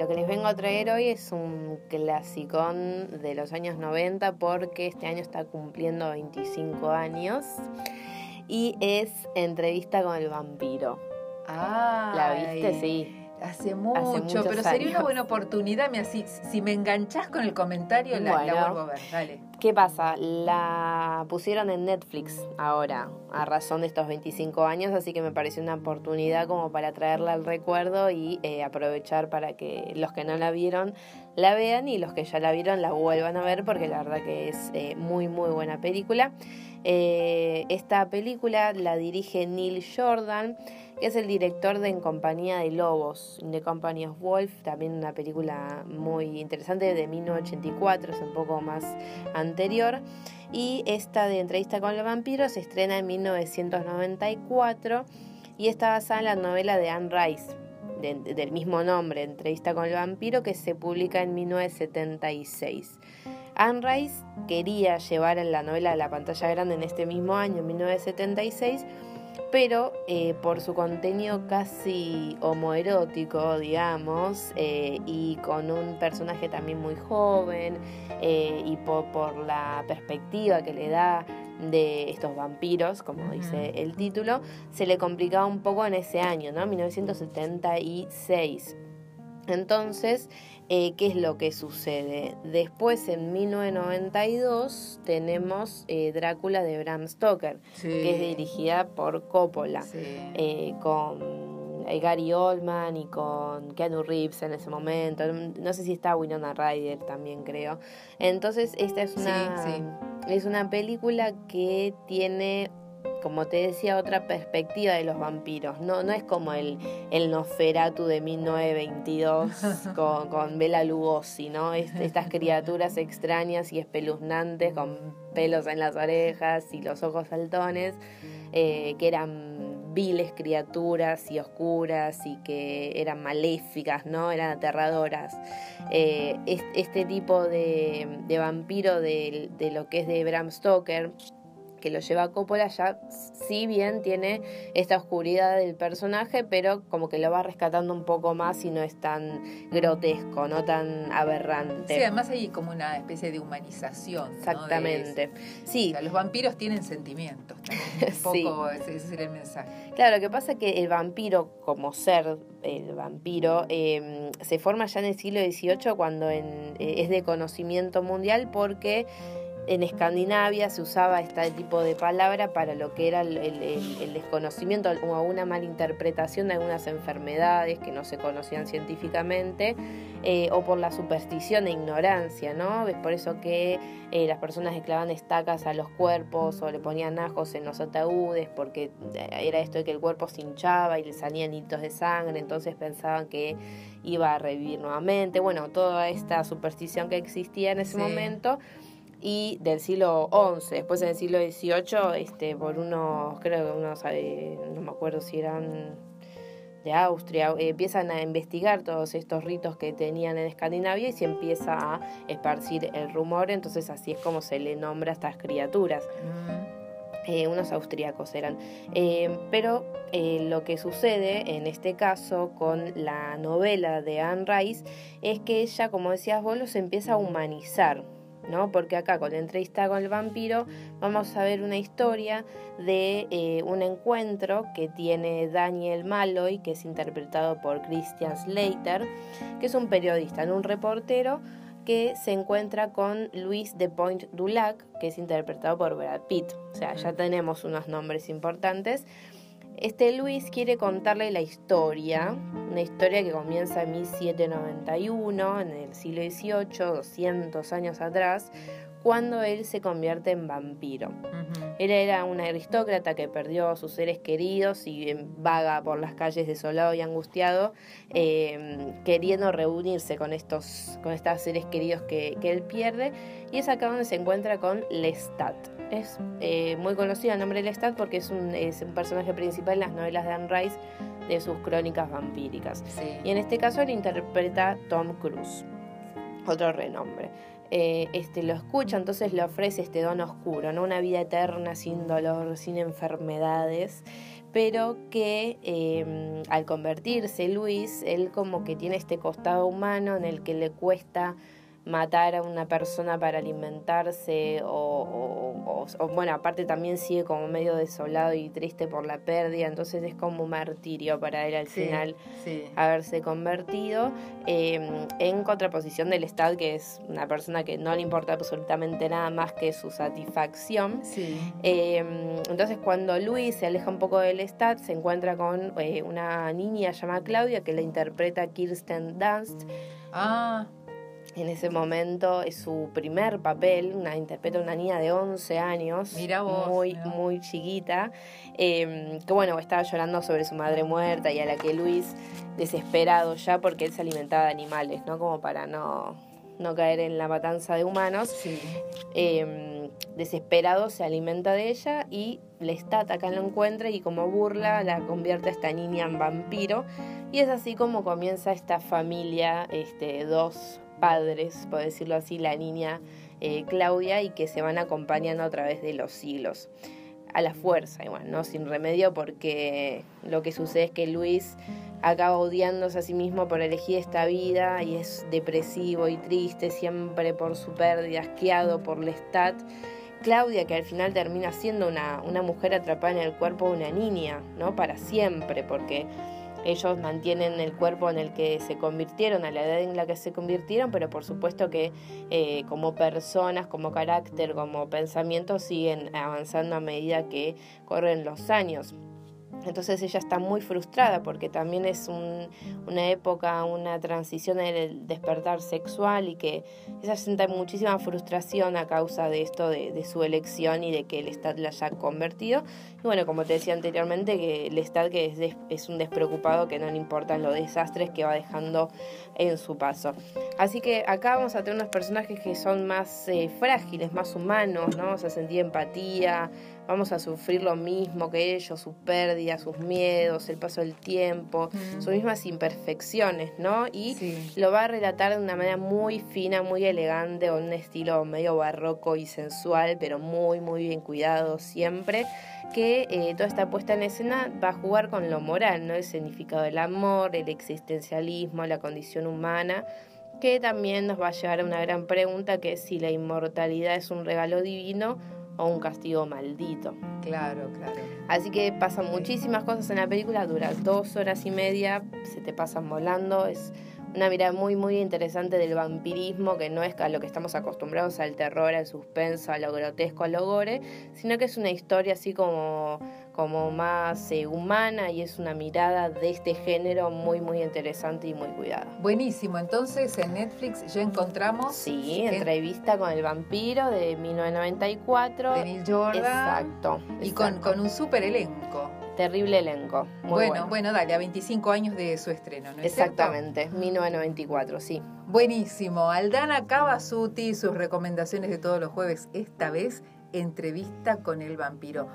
lo que les vengo a traer hoy es un clasicón de los años 90 porque este año está cumpliendo 25 años y es Entrevista con el vampiro. Ah, ¿La viste? Sí. Hace mucho, pero sería una buena oportunidad. Me, si, si me enganchás con el comentario, la, la, vuelvo a ver. Dale. ¿Qué pasa? La pusieron en Netflix ahora, a razón de estos 25 años, así que me pareció una oportunidad como para traerla al recuerdo y eh, aprovechar para que los que no la vieron la vean y los que ya la vieron la vuelvan a ver, porque la verdad que es eh, muy, muy buena película. Eh, esta película la dirige Neil Jordan que es el director de En Compañía de Lobos, The Company of Wolf, también una película muy interesante de 1984, es un poco más anterior. Y esta de Entrevista con el vampiro se estrena en 1994 y está basada en la novela de Anne Rice, del mismo nombre, Entrevista con el vampiro, que se publica en 1976. Anne Rice quería llevar la novela a la pantalla grande en este mismo año, en 1976, pero eh, por su contenido casi homoerótico, digamos, eh, y con un personaje también muy joven, eh, y por, la perspectiva que le da de estos vampiros, como dice el título, se le complicaba un poco en ese año, ¿no? 1976. Entonces, eh, ¿qué es lo que sucede? Después, en 1992, tenemos eh, Drácula de Bram Stoker, que es dirigida por Coppola, eh, con Gary Oldman y con Keanu Reeves en ese momento. No sé si está Winona Ryder también, creo. Entonces, esta es una, es una película que tiene como te decía, otra perspectiva de los vampiros. No, no es como el, el Nosferatu de 1922 con, con Bela Lugosi, ¿no? estas criaturas extrañas y espeluznantes con pelos en las orejas y los ojos saltones, eh, que eran viles criaturas y oscuras y que eran maléficas, ¿no? Eran aterradoras. Eh, este tipo de, de vampiro de, de lo que es de Bram Stoker, que lo lleva a Coppola ya si bien tiene esta oscuridad del personaje, pero como que lo va rescatando un poco más y no es tan grotesco, no tan aberrante. Sí, además hay como una especie de humanización. Exactamente. Sí. los vampiros tienen sentimientos. Un poco ese, sería el mensaje. Claro, lo que pasa es que el vampiro como ser, el vampiro, em, se forma ya en el siglo XVIII cuando en, eh, es de conocimiento mundial porque en Escandinavia se usaba este tipo de palabra para lo que era el, desconocimiento o una malinterpretación de algunas enfermedades que no se conocían científicamente eh, o por la superstición e ignorancia, ¿no? Es por eso que eh, las personas le clavaban estacas a los cuerpos o le ponían ajos en los ataúdes porque eh, era esto de que el cuerpo se hinchaba y le salían hitos de sangre, entonces pensaban que iba a revivir nuevamente. Bueno, toda esta superstición que existía en ese momento y del siglo XI. Después en el siglo XVIII, este, por unos, creo que unos, eh, no me acuerdo si eran de Austria, eh, empiezan a investigar todos estos ritos que tenían en Escandinavia y se empieza a esparcir el rumor, entonces así es como se le nombra a estas criaturas. Eh, unos austríacos eran. pero lo que sucede en este caso con la novela de Anne Rice es que ella, como decías vos, los empieza a humanizar. ¿No? Porque acá con la entrevista con el vampiro vamos a ver una historia de eh, un encuentro que tiene Daniel Malloy, que es interpretado por Christian Slater, que es un periodista, un reportero que se encuentra con Luis de Point Dulac, que es interpretado por Brad Pitt. O sea, ya tenemos unos nombres importantes. Este Luis quiere contarle la historia, una historia que comienza en 1791, en el siglo XVIII, 200 años atrás, cuando él se convierte en vampiro. Él era un aristócrata que perdió a sus seres queridos y vaga por las calles desolado y angustiado, em, queriendo reunirse con estos con estos seres queridos que, que, él pierde. Y es acá donde se encuentra con Lestat. Es eh, muy conocido el nombre de Lestat porque es un, es un personaje principal en las novelas de Anne Rice de sus crónicas vampíricas. Y en este caso lo interpreta Tom Cruise, otro renombre. Eh, este, lo escucha, entonces le ofrece este don oscuro, ¿no? una vida eterna sin dolor, sin enfermedades, pero que em, al convertirse Luis, él como que tiene este costado humano en el que le cuesta matar a una persona para alimentarse o, bueno, aparte también sigue como medio desolado y triste por la pérdida, entonces es como un martirio para él al final haberse convertido em, en contraposición del Estado, que es una persona que no le importa absolutamente nada más que su satisfacción. Em, entonces cuando Luis se aleja un poco del Estado, se encuentra con eh, una niña llamada Claudia que la interpreta Kirsten Dunst. Ah, en ese momento es su primer papel, una interpreta una niña de 11 años, muy muy chiquita, em, que bueno, estaba llorando sobre su madre muerta y a la que Luis, desesperado ya porque él se alimentaba de animales, ¿no? Como para no, no caer en la matanza de humanos, em, desesperado se alimenta de ella y Lestat acá lo encuentra y como burla la convierte a esta niña en vampiro. Y es así como comienza esta familia, este, dos padres, por decirlo así, la niña eh, Claudia, y que se van acompañando a través de los siglos. A la fuerza, igual, ¿no? Sin remedio, porque lo que sucede es que Luis acaba odiándose a sí mismo por elegir esta vida y es depresivo y triste siempre por su pérdida, asqueado por Lestat. Claudia, que al final termina siendo una, una mujer atrapada en el cuerpo de una niña, ¿no? Para siempre, porque ellos mantienen el cuerpo en el que se convirtieron, a la edad en la que se convirtieron, pero por supuesto que eh, como personas, como carácter, como pensamiento siguen avanzando a medida que corren los años. Entonces ella está muy frustrada porque también es una época, una transición en el despertar sexual y que ella siente muchísima frustración a causa de esto, de, su elección y de que el Estado la haya convertido. Y bueno, como te decía anteriormente, que el Estado que es, es un despreocupado que no le importan los desastres que va dejando en su paso. Así que acá vamos a tener unos personajes que son más eh, frágiles, más humanos, ¿no? Vamos a sentir empatía, vamos a sufrir lo mismo que ellos, sus pérdidas, sus miedos, el paso del tiempo, sus mismas imperfecciones, ¿no? Y lo va a relatar de una manera muy fina, muy elegante, con un estilo medio barroco y sensual, pero muy, muy bien cuidado siempre que eh, toda esta puesta en escena va a jugar con lo moral, ¿no? El significado del amor, el existencialismo, la condición humana, que también nos va a llevar a una gran pregunta que es si la inmortalidad es un regalo divino o un castigo maldito. Claro, claro. Así que pasan muchísimas cosas en la película, dura dos horas y media, se te pasan volando, es una mirada muy muy interesante del vampirismo, que no es a lo que estamos acostumbrados al terror, al suspenso, a lo grotesco, a lo gore, sino que es una historia así como, como más eh, humana y es una mirada de este género muy muy interesante y muy cuidada. Buenísimo, entonces en Netflix ya encontramos... Sí, entrevista con el vampiro de 1994. De Neil Jordan. Exacto. Y con, con un super elenco terrible elenco. bueno, bueno, dale, a 25 años de su estreno, ¿no Exactamente, 1994, sí. Buenísimo. Aldana Cavasuti, sus recomendaciones de todos los jueves, esta vez, entrevista con el vampiro.